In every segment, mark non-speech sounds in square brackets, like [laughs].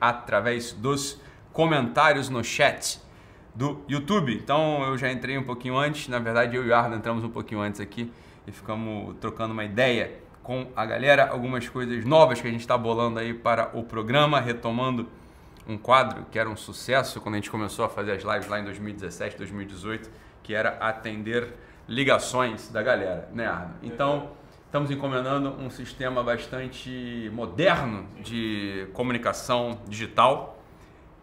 através dos comentários no chat do YouTube. Então eu já entrei um pouquinho antes, na verdade eu e o Arno entramos um pouquinho antes aqui e ficamos trocando uma ideia com a galera, algumas coisas novas que a gente está bolando aí para o programa, retomando um quadro que era um sucesso quando a gente começou a fazer as lives lá em 2017, 2018, que era atender ligações da galera, né, Arno? Então, estamos encomendando um sistema bastante moderno de comunicação digital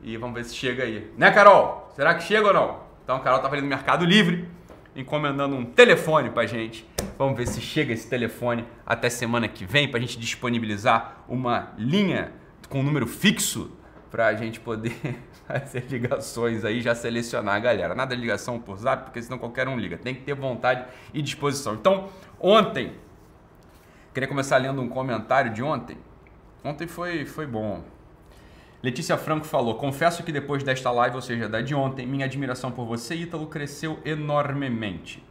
e vamos ver se chega aí. Né, Carol? Será que chega ou não? Então, a Carol tá fazendo Mercado Livre, encomendando um telefone pra gente. Vamos ver se chega esse telefone até semana que vem pra gente disponibilizar uma linha com um número fixo para a gente poder [laughs] fazer ligações aí, já selecionar a galera. Nada de ligação por zap, porque senão qualquer um liga. Tem que ter vontade e disposição. Então, ontem, queria começar lendo um comentário de ontem. Ontem foi, foi bom. Letícia Franco falou: Confesso que depois desta live, ou seja, da de ontem, minha admiração por você, Ítalo, cresceu enormemente.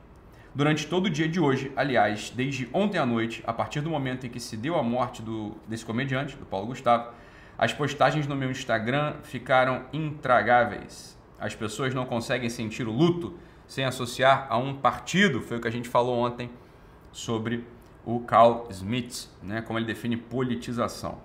Durante todo o dia de hoje, aliás, desde ontem à noite, a partir do momento em que se deu a morte do, desse comediante, do Paulo Gustavo, as postagens no meu Instagram ficaram intragáveis. As pessoas não conseguem sentir o luto sem associar a um partido. Foi o que a gente falou ontem sobre o Carl Smith, né, como ele define politização.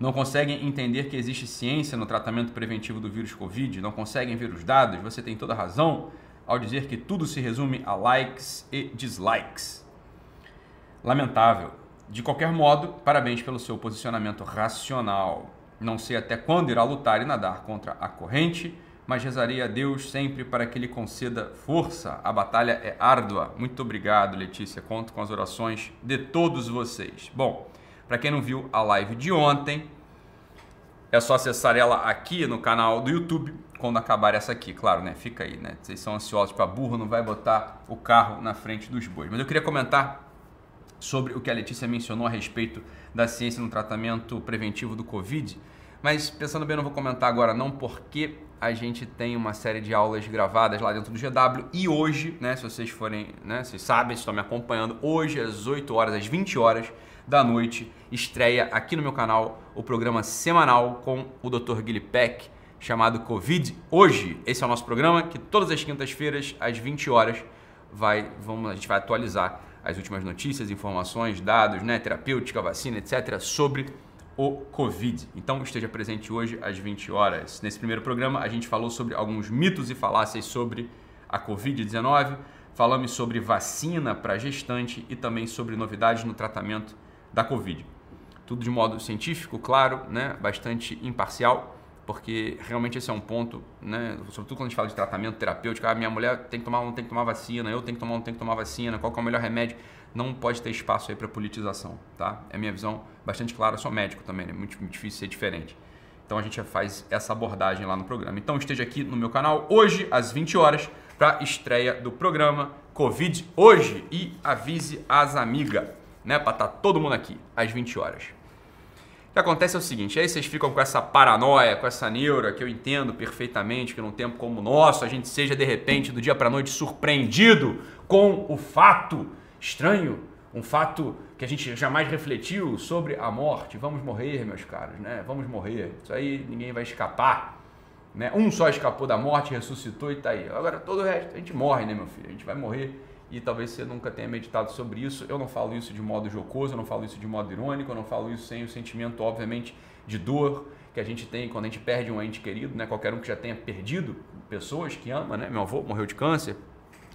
Não conseguem entender que existe ciência no tratamento preventivo do vírus Covid, não conseguem ver os dados. Você tem toda razão ao dizer que tudo se resume a likes e dislikes. Lamentável. De qualquer modo, parabéns pelo seu posicionamento racional. Não sei até quando irá lutar e nadar contra a corrente, mas rezarei a Deus sempre para que Ele conceda força. A batalha é árdua. Muito obrigado, Letícia. Conto com as orações de todos vocês. Bom, para quem não viu a live de ontem, é só acessar ela aqui no canal do YouTube quando acabar essa aqui, claro, né? Fica aí, né? Vocês são ansiosos para burro, não vai botar o carro na frente dos bois. Mas eu queria comentar sobre o que a Letícia mencionou a respeito da ciência no tratamento preventivo do Covid. Mas pensando bem, não vou comentar agora não, porque a gente tem uma série de aulas gravadas lá dentro do GW e hoje, né, se vocês forem, né, vocês sabem, estão me acompanhando, hoje às 8 horas, às 20 horas da noite, estreia aqui no meu canal o programa semanal com o Dr. Guilherme Peck, chamado Covid Hoje. Esse é o nosso programa que todas as quintas-feiras às 20 horas vai, vamos, a gente vai atualizar as últimas notícias, informações, dados, né, terapêutica, vacina, etc., sobre o Covid. Então esteja presente hoje às 20 horas. Nesse primeiro programa, a gente falou sobre alguns mitos e falácias sobre a Covid-19, falamos sobre vacina para gestante e também sobre novidades no tratamento da Covid. Tudo de modo científico, claro, né, bastante imparcial porque realmente esse é um ponto, né? Sobretudo quando a gente fala de tratamento terapêutico, a ah, minha mulher tem que tomar, não tem que tomar vacina, eu tenho que tomar, não tenho que tomar vacina, qual é o melhor remédio? Não pode ter espaço aí para politização, tá? É minha visão bastante clara, eu sou médico também, é né? muito, muito difícil ser diferente. Então a gente faz essa abordagem lá no programa. Então esteja aqui no meu canal hoje às 20 horas para estreia do programa Covid hoje e avise as amigas, né, para estar tá todo mundo aqui às 20 horas. O que acontece é o seguinte, aí vocês ficam com essa paranoia, com essa neura, que eu entendo perfeitamente que num tempo como o nosso, a gente seja de repente, do dia para noite, surpreendido com o fato estranho, um fato que a gente jamais refletiu sobre a morte. Vamos morrer, meus caros, né? Vamos morrer. Isso aí ninguém vai escapar. Né? Um só escapou da morte, ressuscitou e tá aí. Agora todo o resto, a gente morre, né, meu filho? A gente vai morrer e talvez você nunca tenha meditado sobre isso. Eu não falo isso de modo jocoso, eu não falo isso de modo irônico, eu não falo isso sem o sentimento, obviamente, de dor que a gente tem quando a gente perde um ente querido, né? Qualquer um que já tenha perdido pessoas que ama, né? Meu avô morreu de câncer,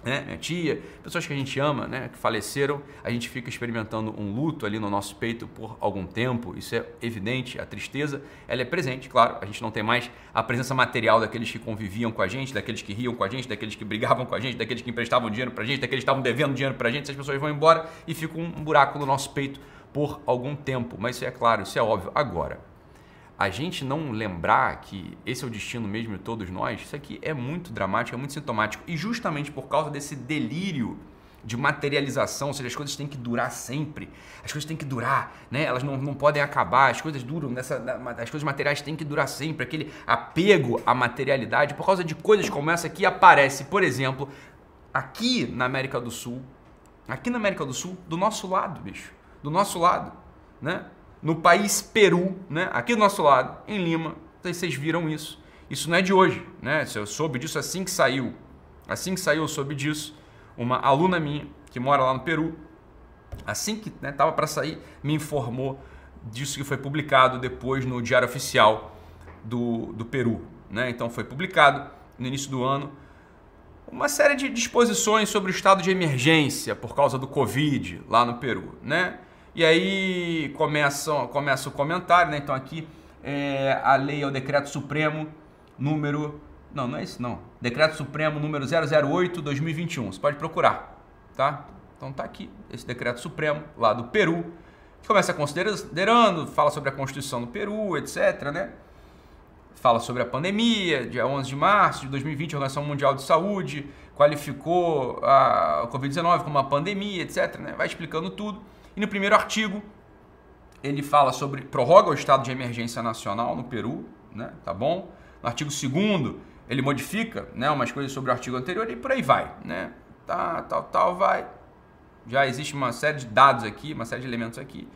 né? minha tia, pessoas que a gente ama, né? que faleceram, a gente fica experimentando um luto ali no nosso peito por algum tempo, isso é evidente, a tristeza, ela é presente, claro, a gente não tem mais a presença material daqueles que conviviam com a gente, daqueles que riam com a gente, daqueles que brigavam com a gente, daqueles que emprestavam dinheiro pra gente, daqueles que estavam devendo dinheiro pra gente, essas pessoas vão embora e fica um buraco no nosso peito por algum tempo, mas isso é claro, isso é óbvio. Agora, a gente não lembrar que esse é o destino mesmo de todos nós, isso aqui é muito dramático, é muito sintomático. E justamente por causa desse delírio de materialização, ou seja, as coisas têm que durar sempre, as coisas têm que durar, né? elas não, não podem acabar, as coisas duram, nessa, as coisas materiais têm que durar sempre, aquele apego à materialidade, por causa de coisas como essa que aparece, por exemplo, aqui na América do Sul, aqui na América do Sul, do nosso lado, bicho, do nosso lado, né? No país Peru, né? aqui do nosso lado, em Lima. Vocês viram isso. Isso não é de hoje, né? Eu soube disso assim que saiu. Assim que saiu, eu soube disso. Uma aluna minha que mora lá no Peru, assim que né, para sair, me informou disso que foi publicado depois no Diário Oficial do, do Peru. Né? Então foi publicado no início do ano uma série de disposições sobre o estado de emergência por causa do Covid lá no Peru. Né? E aí começa, começa o comentário, né? então aqui é, a lei é o decreto supremo número. Não, não é isso, não. Decreto Supremo número 008-2021. Você pode procurar, tá? Então tá aqui esse decreto supremo lá do Peru, que começa considerando, fala sobre a Constituição do Peru, etc, né? Fala sobre a pandemia, dia 11 de março de 2020, a Organização Mundial de Saúde qualificou a Covid-19 como uma pandemia, etc, né? Vai explicando tudo. E no primeiro artigo, ele fala sobre prorroga o estado de emergência nacional no Peru, né? Tá bom? No artigo 2 ele modifica né, umas coisas sobre o artigo anterior e por aí vai. Né? Tá, tal, tal, vai. Já existe uma série de dados aqui, uma série de elementos aqui.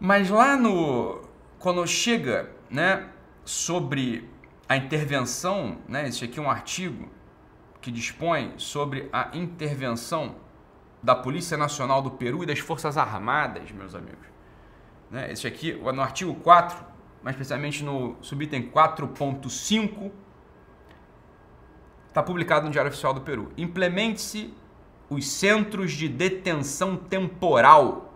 Mas lá no. Quando chega né, sobre a intervenção, né, esse aqui é um artigo que dispõe sobre a intervenção da Polícia Nacional do Peru e das Forças Armadas, meus amigos. Né, esse aqui, no artigo 4, mais precisamente no subitem 4.5, está publicado no Diário Oficial do Peru. Implemente-se os centros de detenção temporal.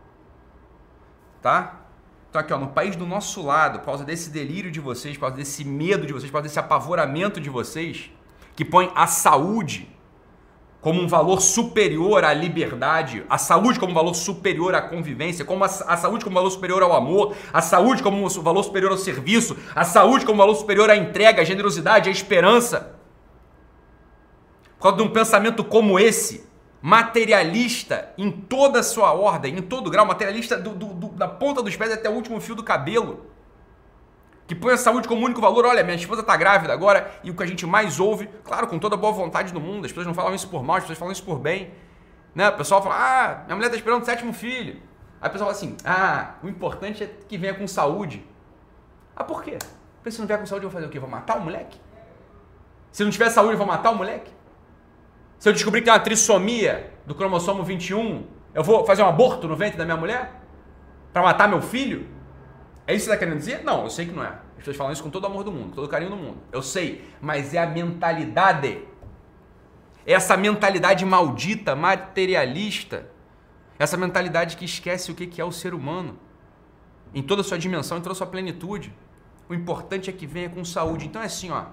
Tá? Então aqui, ó, no país do nosso lado, por causa desse delírio de vocês, por causa desse medo de vocês, por causa desse apavoramento de vocês, que põe a saúde como um valor superior à liberdade, a saúde como um valor superior à convivência, como a, a, saúde como um valor superior ao amor, a saúde como um valor superior ao serviço, a saúde como um valor superior à entrega, à generosidade, à esperança. Por causa de um pensamento como esse, materialista em toda a sua ordem, em todo grau, materialista do, do, do, da ponta dos pés até o último fio do cabelo que põe a saúde como único valor. Olha, minha esposa está grávida agora e o que a gente mais ouve, claro, com toda a boa vontade do mundo, as pessoas não falam isso por mal, as pessoas falam isso por bem. Né? O pessoal fala, ah, minha mulher está esperando o sétimo filho. Aí o pessoal fala assim, ah, o importante é que venha com saúde. Ah, por quê? Porque se não vier com saúde, eu vou fazer o quê? Vou matar o moleque? Se não tiver saúde, eu vou matar o moleque? Se eu descobrir que tem uma trissomia do cromossomo 21, eu vou fazer um aborto no ventre da minha mulher? Para matar meu filho? É isso que você está querendo dizer? Não, eu sei que não é. As pessoas falam isso com todo o amor do mundo, com todo o carinho do mundo. Eu sei, mas é a mentalidade. É essa mentalidade maldita, materialista. Essa mentalidade que esquece o que é o ser humano. Em toda a sua dimensão, em toda a sua plenitude. O importante é que venha com saúde. Então é assim, ó.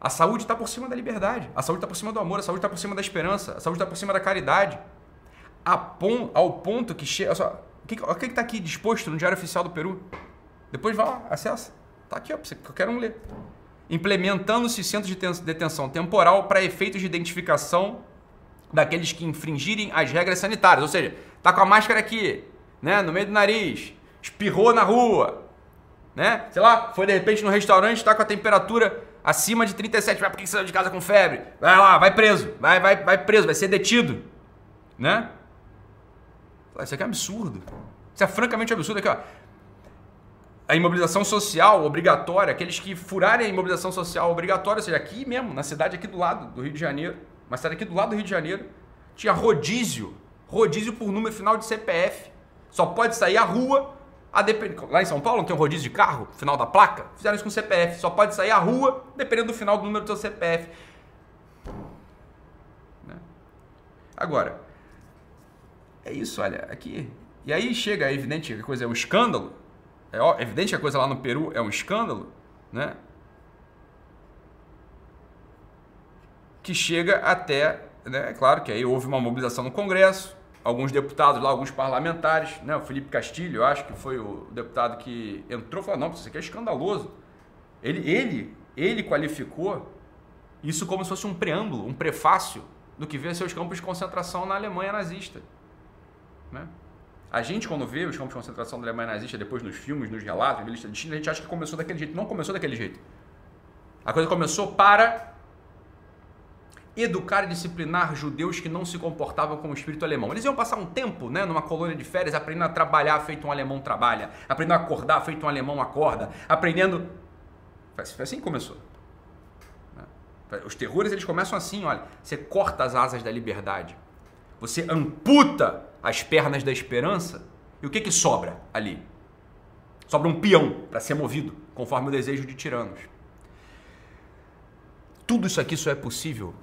A saúde está por cima da liberdade. A saúde está por cima do amor. A saúde está por cima da esperança. A saúde está por cima da caridade. Ao ponto que chega. O que o que está aqui disposto no Diário Oficial do Peru? Depois vá lá, acessa. Está aqui, ó, eu quero ler. Implementando-se centros de detenção temporal para efeitos de identificação daqueles que infringirem as regras sanitárias. Ou seja, tá com a máscara aqui, né, no meio do nariz, espirrou na rua, né? Sei lá, foi de repente no restaurante, está com a temperatura acima de 37, vai por que você saiu de casa com febre? Vai lá, vai preso, vai, vai, vai preso, vai ser detido, né? Isso aqui é absurdo. Isso é francamente absurdo. Aqui, ó. A imobilização social obrigatória, aqueles que furarem a imobilização social obrigatória, ou seja, aqui mesmo, na cidade aqui do lado do Rio de Janeiro, uma cidade aqui do lado do Rio de Janeiro, tinha rodízio, rodízio por número final de CPF. Só pode sair à rua, a depend... lá em São Paulo não tem um rodízio de carro, final da placa? Fizeram isso com CPF. Só pode sair à rua, dependendo do final do número do seu CPF. Né? Agora, é isso, olha, aqui. E aí chega, é evidente que a coisa é um escândalo. É evidente que a coisa lá no Peru é um escândalo, né? Que chega até, né? É claro que aí houve uma mobilização no Congresso, alguns deputados lá, alguns parlamentares, né? O Felipe Castilho, eu acho que foi o deputado que entrou falou: não, isso aqui é escandaloso. Ele, ele, ele qualificou isso como se fosse um preâmbulo, um prefácio do que veio seus campos de concentração na Alemanha nazista. Né? A gente, quando vê os campos de concentração da Alemanha nazista, depois nos filmes, nos relatos, na lista de China, a gente acha que começou daquele jeito. Não começou daquele jeito. A coisa começou para educar e disciplinar judeus que não se comportavam como o espírito alemão. Eles iam passar um tempo, né, numa colônia de férias, aprendendo a trabalhar feito um alemão trabalha, aprendendo a acordar feito um alemão acorda, aprendendo. Foi assim que começou. Né? Os terrores eles começam assim, olha, você corta as asas da liberdade, você amputa as pernas da esperança, e o que que sobra ali? Sobra um peão para ser movido conforme o desejo de tiranos. Tudo isso aqui só é possível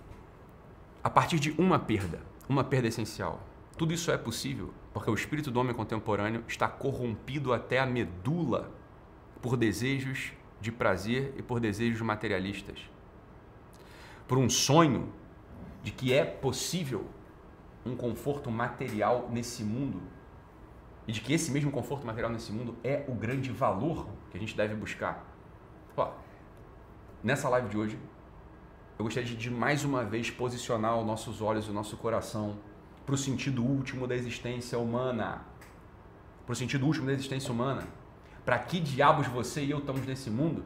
a partir de uma perda, uma perda essencial. Tudo isso é possível porque o espírito do homem contemporâneo está corrompido até a medula por desejos de prazer e por desejos materialistas. Por um sonho de que é possível um conforto material nesse mundo e de que esse mesmo conforto material nesse mundo é o grande valor que a gente deve buscar. Ó, nessa live de hoje, eu gostaria de mais uma vez posicionar os nossos olhos o nosso coração para o sentido último da existência humana. Para o sentido último da existência humana. Para que diabos você e eu estamos nesse mundo?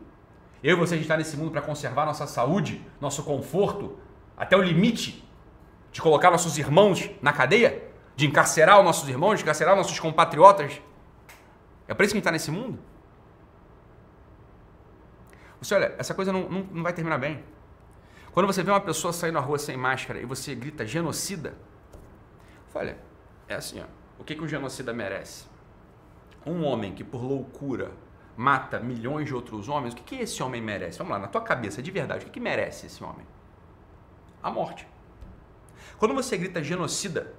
Eu e você a gente está nesse mundo para conservar nossa saúde, nosso conforto, até o limite de colocar nossos irmãos na cadeia? De encarcerar os nossos irmãos, de encarcerar nossos compatriotas? É para isso que a gente está nesse mundo? Você olha, essa coisa não, não, não vai terminar bem. Quando você vê uma pessoa sair na rua sem máscara e você grita genocida, olha, é assim, ó, o que, que um genocida merece? Um homem que por loucura mata milhões de outros homens, o que, que esse homem merece? Vamos lá, na tua cabeça, de verdade, o que, que merece esse homem? A morte. Quando você grita genocida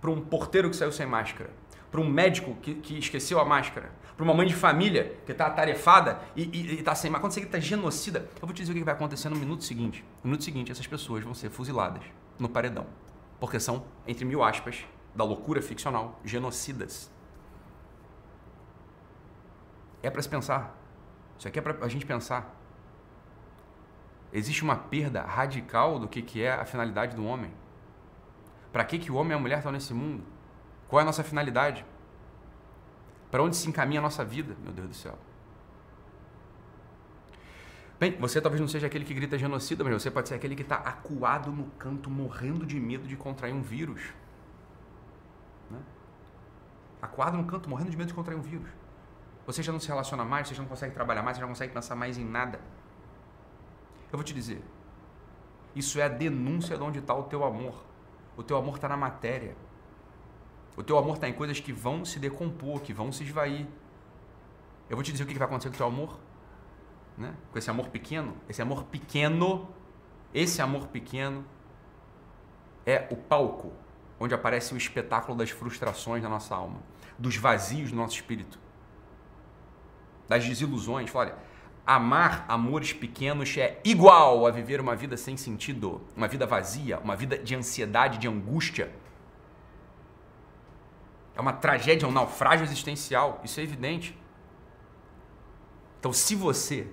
para um porteiro que saiu sem máscara, para um médico que, que esqueceu a máscara, para uma mãe de família que está atarefada e está sem máscara. Quando você grita genocida, eu vou te dizer o que vai acontecer no minuto seguinte. No minuto seguinte, essas pessoas vão ser fuziladas no paredão. Porque são, entre mil aspas, da loucura ficcional, genocidas. É para se pensar. Isso aqui é para a gente pensar. Existe uma perda radical do que, que é a finalidade do homem. Para que, que o homem e a mulher estão nesse mundo? Qual é a nossa finalidade? Para onde se encaminha a nossa vida, meu Deus do céu? Bem, você talvez não seja aquele que grita genocida, mas você pode ser aquele que está acuado no canto, morrendo de medo de contrair um vírus. Né? Acuado no canto, morrendo de medo de contrair um vírus. Você já não se relaciona mais, você já não consegue trabalhar mais, você já não consegue pensar mais em nada. Eu vou te dizer, isso é a denúncia de onde está o teu amor. O teu amor está na matéria. O teu amor está em coisas que vão se decompor, que vão se esvair. Eu vou te dizer o que vai acontecer com o teu amor. Né? Com esse amor pequeno. Esse amor pequeno, esse amor pequeno é o palco onde aparece o espetáculo das frustrações da nossa alma, dos vazios do nosso espírito, das desilusões. Olha, amar amores pequenos é igual a viver uma vida sem sentido, uma vida vazia, uma vida de ansiedade, de angústia é uma tragédia, um naufrágio existencial. Isso é evidente. Então, se você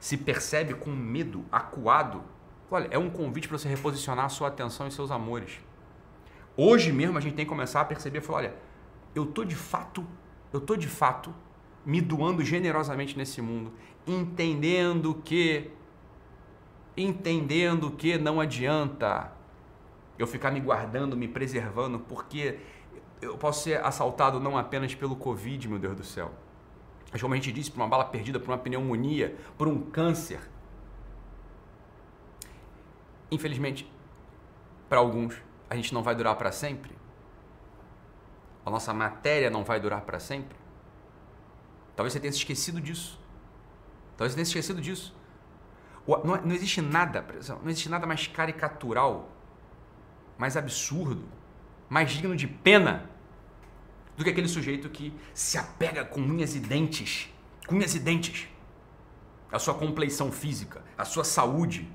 se percebe com medo, acuado, olha, é um convite para você reposicionar a sua atenção e seus amores. Hoje mesmo a gente tem que começar a perceber, falar, olha, eu tô de fato, eu tô de fato me doando generosamente nesse mundo, entendendo que entendendo que não adianta eu ficar me guardando, me preservando, porque eu posso ser assaltado não apenas pelo Covid, meu Deus do céu. Mas como a gente disse, por uma bala perdida, por uma pneumonia, por um câncer. Infelizmente, para alguns, a gente não vai durar para sempre. A nossa matéria não vai durar para sempre. Talvez você tenha se esquecido disso. Talvez tenha esquecido disso. Não, não existe nada, não existe nada mais caricatural, mais absurdo, mais digno de pena do que aquele sujeito que se apega com unhas e dentes, com unhas e dentes, a sua compleição física, a sua saúde.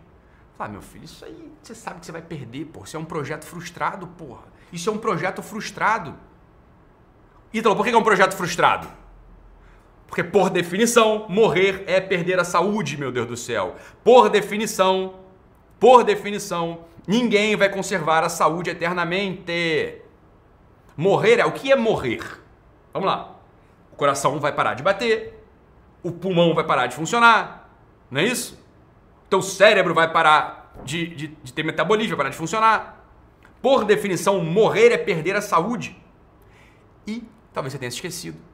Fala, ah, meu filho, isso aí você sabe que você vai perder, pô. Isso é um projeto frustrado, porra. Isso é um projeto frustrado. Ítalo, por que é um projeto frustrado? Porque, por definição, morrer é perder a saúde, meu Deus do céu. Por definição, por definição, ninguém vai conservar a saúde eternamente. Morrer é o que é morrer? Vamos lá. O coração vai parar de bater, o pulmão vai parar de funcionar, não é isso? Teu cérebro vai parar de, de, de ter metabolismo, vai parar de funcionar. Por definição, morrer é perder a saúde. E talvez você tenha esquecido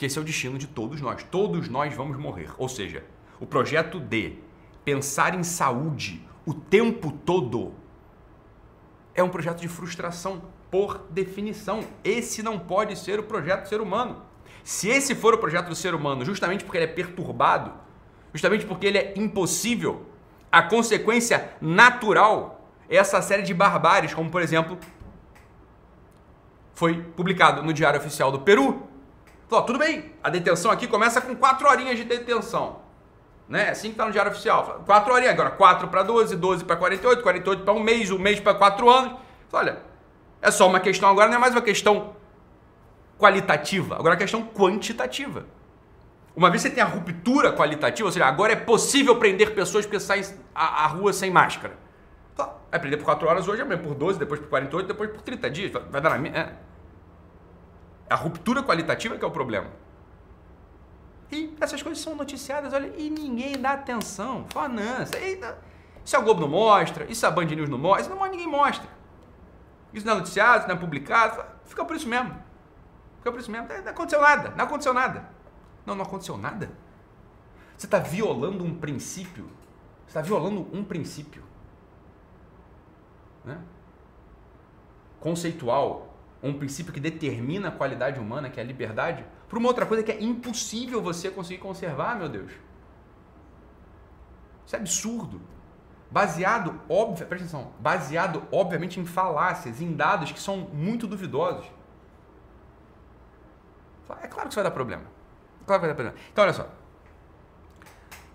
que esse é o destino de todos nós. Todos nós vamos morrer. Ou seja, o projeto de pensar em saúde o tempo todo é um projeto de frustração, por definição. Esse não pode ser o projeto do ser humano. Se esse for o projeto do ser humano, justamente porque ele é perturbado, justamente porque ele é impossível, a consequência natural é essa série de barbáries, como por exemplo, foi publicado no Diário Oficial do Peru. Falou, tudo bem, a detenção aqui começa com 4 horinhas de detenção. Né? Assim que está no Diário Oficial. 4 horinhas, agora 4 para 12, 12 para 48, 48 para um mês, um mês para 4 anos. Olha, é só uma questão agora, não é mais uma questão qualitativa, agora é uma questão quantitativa. Uma vez você tem a ruptura qualitativa, ou seja, agora é possível prender pessoas porque saem à, rua sem máscara. Então, vai prender por 4 horas hoje, amanhã por 12, depois por 48, depois por 30 dias. Vai dar na minha. É. A ruptura qualitativa que é o problema. E essas coisas são noticiadas, olha, e ninguém dá atenção. Aí, isso a Globo não mostra, isso a Band News não mostra, isso não, ninguém mostra. Isso não é noticiado, isso não é publicado, fica por isso mesmo. Fica por isso mesmo. Não aconteceu nada, não aconteceu nada. Não, não aconteceu nada. Você está violando um princípio. Você está violando um princípio. Né? Conceitual, um princípio que determina a qualidade humana, que é a liberdade, para uma outra coisa que é impossível você conseguir conservar, meu Deus. Isso é absurdo. Baseado, óbvio, presta atenção, baseado, obviamente, em falácias, em dados que são muito duvidosos. É claro que isso vai dar problema. É claro que vai dar problema. Então, olha só.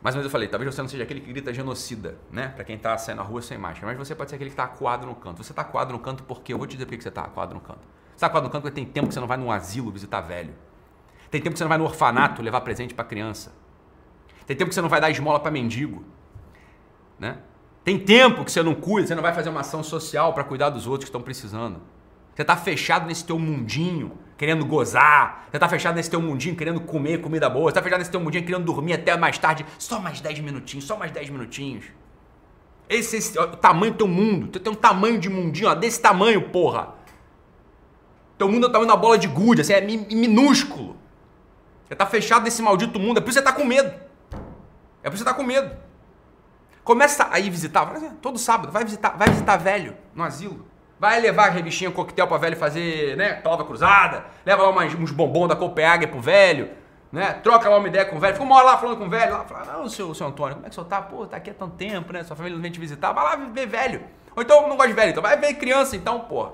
Ou menos eu falei, talvez você não seja aquele que grita genocida, né? Pra quem tá saindo na rua sem máscara. Mas você pode ser aquele que tá acuado no canto. Você tá acuado no canto porque eu vou te dizer por que você tá acuado no canto. Você tá acuado no canto porque tem tempo que você não vai num asilo visitar velho. Tem tempo que você não vai no orfanato levar presente para criança. Tem tempo que você não vai dar esmola para mendigo. Né? Tem tempo que você não cuida, você não vai fazer uma ação social para cuidar dos outros que estão precisando. Você está fechado nesse teu mundinho, querendo gozar. Você está fechado nesse teu mundinho, querendo comer comida boa. Você está fechado nesse teu mundinho, querendo dormir até mais tarde. Só mais 10 minutinhos, só mais 10 minutinhos. Esse, esse o tamanho do teu mundo. Tu tem um tamanho de mundinho, ó, desse tamanho, porra. Teu mundo é o tamanho da bola de gude, assim, é minúsculo. Você tá fechado nesse maldito mundo, é por isso que você tá com medo. É por isso que você tá com medo. Começa a ir visitar, assim, todo sábado, vai visitar, vai visitar velho no asilo. Vai levar a revistinha coquetel para velho fazer, né, prova cruzada. Leva lá umas, uns bombons da Copenhague pro velho, né? Troca lá uma ideia com o velho. Fica uma hora lá falando com o velho. Lá, fala, não, seu, seu Antônio, como é que o senhor tá? Pô, tá aqui há tanto tempo, né? Sua família não vem te visitar. Vai lá ver velho. Ou então não gosta de velho, então vai ver criança então, porra.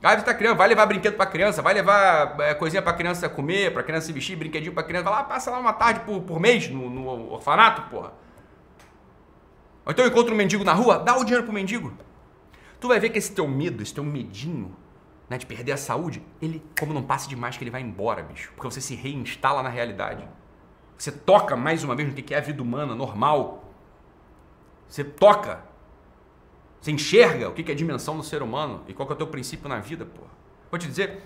Vai visitar criança, vai levar brinquedo pra criança, vai levar é, coisinha pra criança comer, pra criança se vestir, brinquedinho pra criança. Vai lá, passa lá uma tarde por, por mês no, no orfanato, porra. Ou então encontra um mendigo na rua, dá o dinheiro pro mendigo. Tu vai ver que esse teu medo, esse teu medinho né, de perder a saúde, ele, como não passa demais, que ele vai embora, bicho. Porque você se reinstala na realidade. Você toca mais uma vez no que é a vida humana, normal. Você toca. Você enxerga o que é a dimensão do ser humano e qual é o teu princípio na vida, porra. Vou te dizer,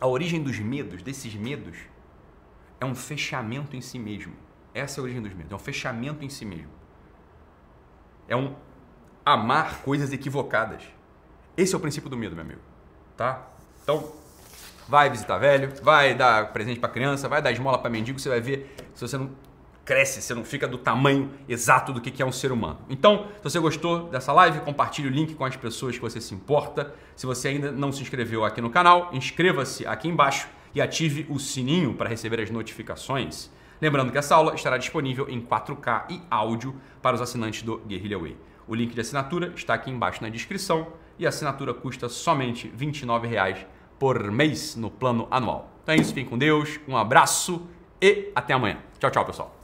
a origem dos medos, desses medos, é um fechamento em si mesmo. Essa é a origem dos medos, é um fechamento em si mesmo. É um amar coisas equivocadas. Esse é o princípio do medo, meu amigo. Tá? Então, vai visitar velho, vai dar presente para criança, vai dar esmola para mendigo, você vai ver se você não cresce, você não fica do tamanho exato do que é um ser humano. Então, se você gostou dessa live, compartilhe o link com as pessoas que você se importa. Se você ainda não se inscreveu aqui no canal, inscreva-se aqui embaixo e ative o sininho para receber as notificações. Lembrando que essa aula estará disponível em 4K e áudio para os assinantes do Guerrilla Way. O link de assinatura está aqui embaixo na descrição e a assinatura custa somente R$ 29,00 por mês no plano anual. Então é isso, fiquem com Deus, um abraço e até amanhã. Tchau, tchau, pessoal.